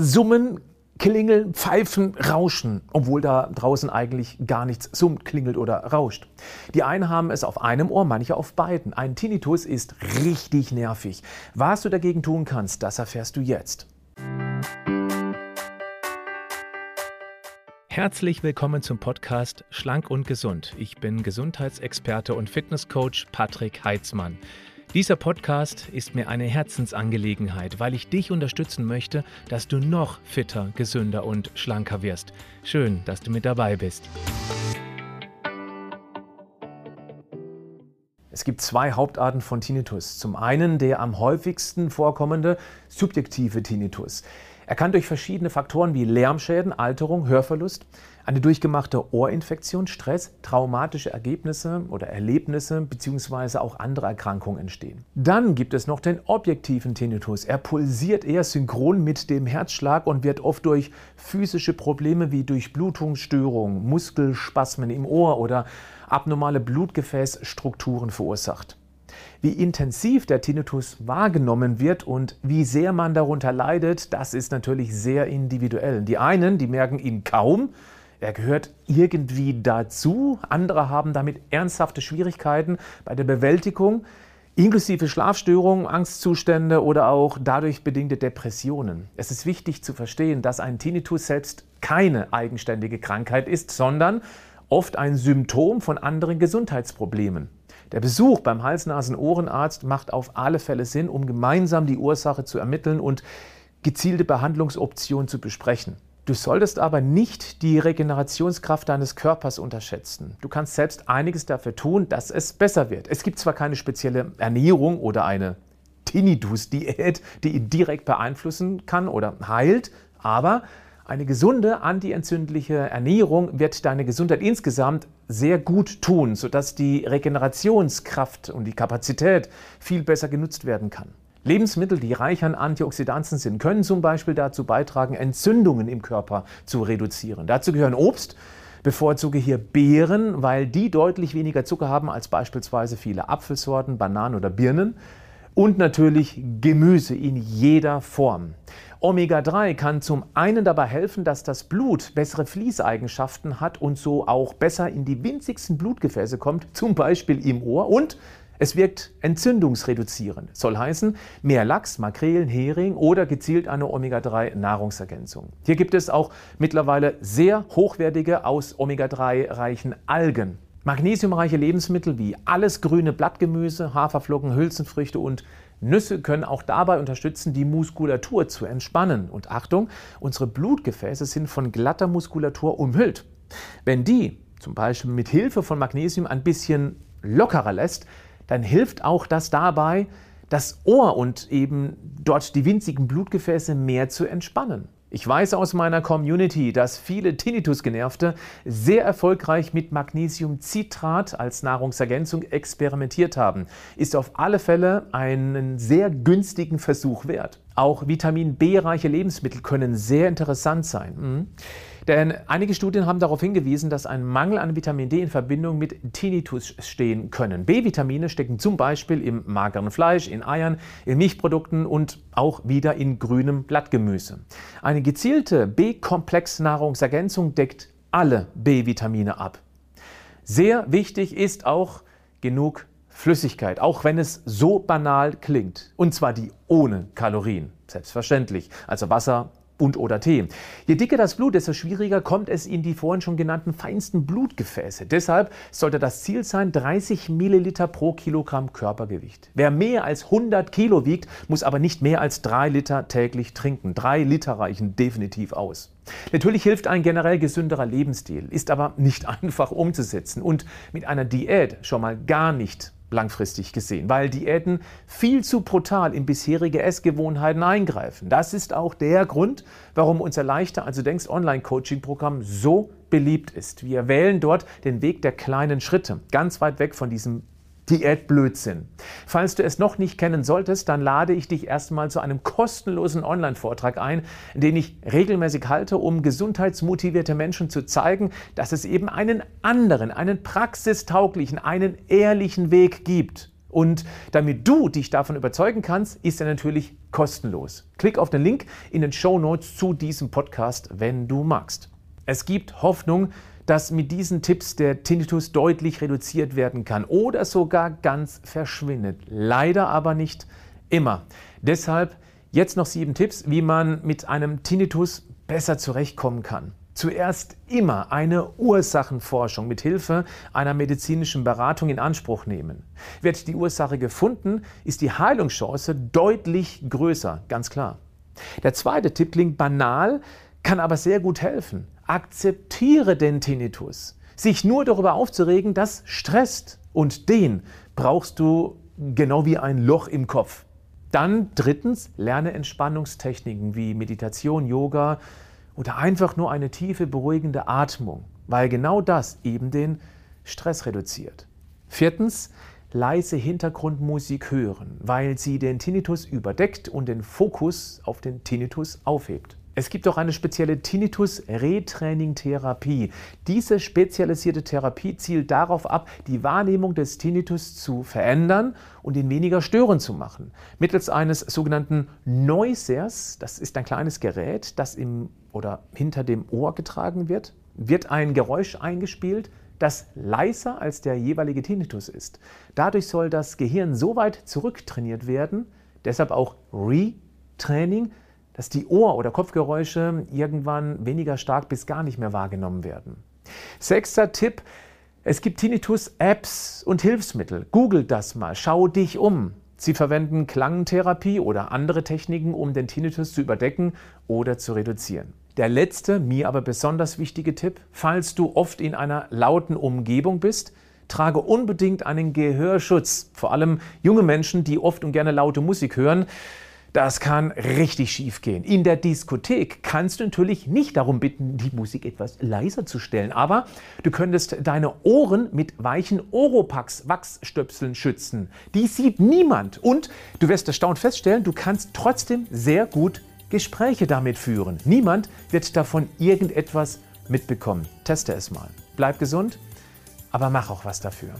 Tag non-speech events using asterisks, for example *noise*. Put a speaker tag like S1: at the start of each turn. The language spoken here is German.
S1: summen, klingeln, pfeifen, rauschen, obwohl da draußen eigentlich gar nichts summt, klingelt oder rauscht. Die einen haben es auf einem Ohr, manche auf beiden. Ein Tinnitus ist richtig nervig. Was du dagegen tun kannst, das erfährst du jetzt. Herzlich willkommen zum Podcast Schlank und Gesund. Ich bin Gesundheitsexperte und Fitnesscoach Patrick Heitzmann. Dieser Podcast ist mir eine Herzensangelegenheit, weil ich dich unterstützen möchte, dass du noch fitter, gesünder und schlanker wirst. Schön, dass du mit dabei bist. Es gibt zwei Hauptarten von Tinnitus. Zum einen der am häufigsten vorkommende subjektive Tinnitus. Er kann durch verschiedene Faktoren wie Lärmschäden, Alterung, Hörverlust, eine durchgemachte Ohrinfektion, Stress, traumatische Ergebnisse oder Erlebnisse bzw. auch andere Erkrankungen entstehen. Dann gibt es noch den objektiven Tinnitus. Er pulsiert eher synchron mit dem Herzschlag und wird oft durch physische Probleme wie Durchblutungsstörungen, Muskelspasmen im Ohr oder abnormale Blutgefäßstrukturen verursacht. Wie intensiv der Tinnitus wahrgenommen wird und wie sehr man darunter leidet, das ist natürlich sehr individuell. Die einen, die merken ihn kaum, er gehört irgendwie dazu, andere haben damit ernsthafte Schwierigkeiten bei der Bewältigung, inklusive Schlafstörungen, Angstzustände oder auch dadurch bedingte Depressionen. Es ist wichtig zu verstehen, dass ein Tinnitus selbst keine eigenständige Krankheit ist, sondern oft ein Symptom von anderen Gesundheitsproblemen. Der Besuch beim Hals-Nasen-Ohrenarzt macht auf alle Fälle Sinn, um gemeinsam die Ursache zu ermitteln und gezielte Behandlungsoptionen zu besprechen. Du solltest aber nicht die Regenerationskraft deines Körpers unterschätzen. Du kannst selbst einiges dafür tun, dass es besser wird. Es gibt zwar keine spezielle Ernährung oder eine Tinnitus-Diät, die ihn direkt beeinflussen kann oder heilt, aber eine gesunde antientzündliche Ernährung wird deine Gesundheit insgesamt sehr gut tun, sodass die Regenerationskraft und die Kapazität viel besser genutzt werden kann. Lebensmittel, die reich an Antioxidantien sind, können zum Beispiel dazu beitragen, Entzündungen im Körper zu reduzieren. Dazu gehören Obst, bevorzuge hier Beeren, weil die deutlich weniger Zucker haben als beispielsweise viele Apfelsorten, Bananen oder Birnen. Und natürlich Gemüse in jeder Form. Omega-3 kann zum einen dabei helfen, dass das Blut bessere Fließeigenschaften hat und so auch besser in die winzigsten Blutgefäße kommt, zum Beispiel im Ohr. Und es wirkt entzündungsreduzierend. Soll heißen, mehr Lachs, Makrelen, Hering oder gezielt eine Omega-3-Nahrungsergänzung. Hier gibt es auch mittlerweile sehr hochwertige aus Omega-3 reichen Algen. Magnesiumreiche Lebensmittel wie alles grüne Blattgemüse, Haferflocken, Hülsenfrüchte und Nüsse können auch dabei unterstützen, die Muskulatur zu entspannen. Und Achtung, unsere Blutgefäße sind von glatter Muskulatur umhüllt. Wenn die zum Beispiel mit Hilfe von Magnesium ein bisschen lockerer lässt, dann hilft auch das dabei, das Ohr und eben dort die winzigen Blutgefäße mehr zu entspannen. Ich weiß aus meiner Community, dass viele Tinnitus-Genervte sehr erfolgreich mit Magnesiumcitrat als Nahrungsergänzung experimentiert haben. Ist auf alle Fälle einen sehr günstigen Versuch wert. Auch Vitamin B-reiche Lebensmittel können sehr interessant sein. Mhm. Denn einige Studien haben darauf hingewiesen, dass ein Mangel an Vitamin D in Verbindung mit Tinnitus stehen können. B-Vitamine stecken zum Beispiel im mageren Fleisch, in Eiern, in Milchprodukten und auch wieder in grünem Blattgemüse. Eine gezielte B-Komplex-Nahrungsergänzung deckt alle B-Vitamine ab. Sehr wichtig ist auch genug Flüssigkeit, auch wenn es so banal klingt. Und zwar die ohne Kalorien, selbstverständlich. Also Wasser, und oder Tee. Je dicker das Blut, desto schwieriger kommt es in die vorhin schon genannten feinsten Blutgefäße. Deshalb sollte das Ziel sein 30 Milliliter pro Kilogramm Körpergewicht. Wer mehr als 100 Kilo wiegt, muss aber nicht mehr als 3 Liter täglich trinken. 3 Liter reichen definitiv aus. Natürlich hilft ein generell gesünderer Lebensstil, ist aber nicht *laughs* einfach umzusetzen und mit einer Diät schon mal gar nicht langfristig gesehen, weil Diäten viel zu brutal in bisherige Essgewohnheiten eingreifen. Das ist auch der Grund, warum unser leichter, also denkst Online-Coaching-Programm so beliebt ist. Wir wählen dort den Weg der kleinen Schritte, ganz weit weg von diesem Diätblödsinn. Falls du es noch nicht kennen solltest, dann lade ich dich erstmal zu einem kostenlosen Online-Vortrag ein, den ich regelmäßig halte, um gesundheitsmotivierte Menschen zu zeigen, dass es eben einen anderen, einen praxistauglichen, einen ehrlichen Weg gibt. Und damit du dich davon überzeugen kannst, ist er natürlich kostenlos. Klick auf den Link in den Show Notes zu diesem Podcast, wenn du magst. Es gibt Hoffnung, dass mit diesen Tipps der Tinnitus deutlich reduziert werden kann oder sogar ganz verschwindet. Leider aber nicht immer. Deshalb jetzt noch sieben Tipps, wie man mit einem Tinnitus besser zurechtkommen kann. Zuerst immer eine Ursachenforschung mit Hilfe einer medizinischen Beratung in Anspruch nehmen. Wird die Ursache gefunden, ist die Heilungschance deutlich größer, ganz klar. Der zweite Tipp klingt banal, kann aber sehr gut helfen. Akzeptiere den Tinnitus. Sich nur darüber aufzuregen, das stresst. Und den brauchst du genau wie ein Loch im Kopf. Dann drittens, lerne Entspannungstechniken wie Meditation, Yoga, oder einfach nur eine tiefe, beruhigende Atmung, weil genau das eben den Stress reduziert. Viertens, leise Hintergrundmusik hören, weil sie den Tinnitus überdeckt und den Fokus auf den Tinnitus aufhebt. Es gibt auch eine spezielle Tinnitus-Retraining-Therapie. Diese spezialisierte Therapie zielt darauf ab, die Wahrnehmung des Tinnitus zu verändern und ihn weniger störend zu machen. Mittels eines sogenannten Noisers, das ist ein kleines Gerät, das im oder hinter dem Ohr getragen wird, wird ein Geräusch eingespielt, das leiser als der jeweilige Tinnitus ist. Dadurch soll das Gehirn so weit zurücktrainiert werden, deshalb auch Retraining, dass die Ohr- oder Kopfgeräusche irgendwann weniger stark bis gar nicht mehr wahrgenommen werden. Sechster Tipp, es gibt Tinnitus-Apps und Hilfsmittel. Google das mal, schau dich um. Sie verwenden Klangtherapie oder andere Techniken, um den Tinnitus zu überdecken oder zu reduzieren. Der letzte, mir aber besonders wichtige Tipp, falls du oft in einer lauten Umgebung bist, trage unbedingt einen Gehörschutz. Vor allem junge Menschen, die oft und gerne laute Musik hören. Das kann richtig schief gehen. In der Diskothek kannst du natürlich nicht darum bitten, die Musik etwas leiser zu stellen, aber du könntest deine Ohren mit weichen Oropax Wachsstöpseln schützen. Die sieht niemand und du wirst erstaunt feststellen, du kannst trotzdem sehr gut Gespräche damit führen. Niemand wird davon irgendetwas mitbekommen. Teste es mal. Bleib gesund, aber mach auch was dafür.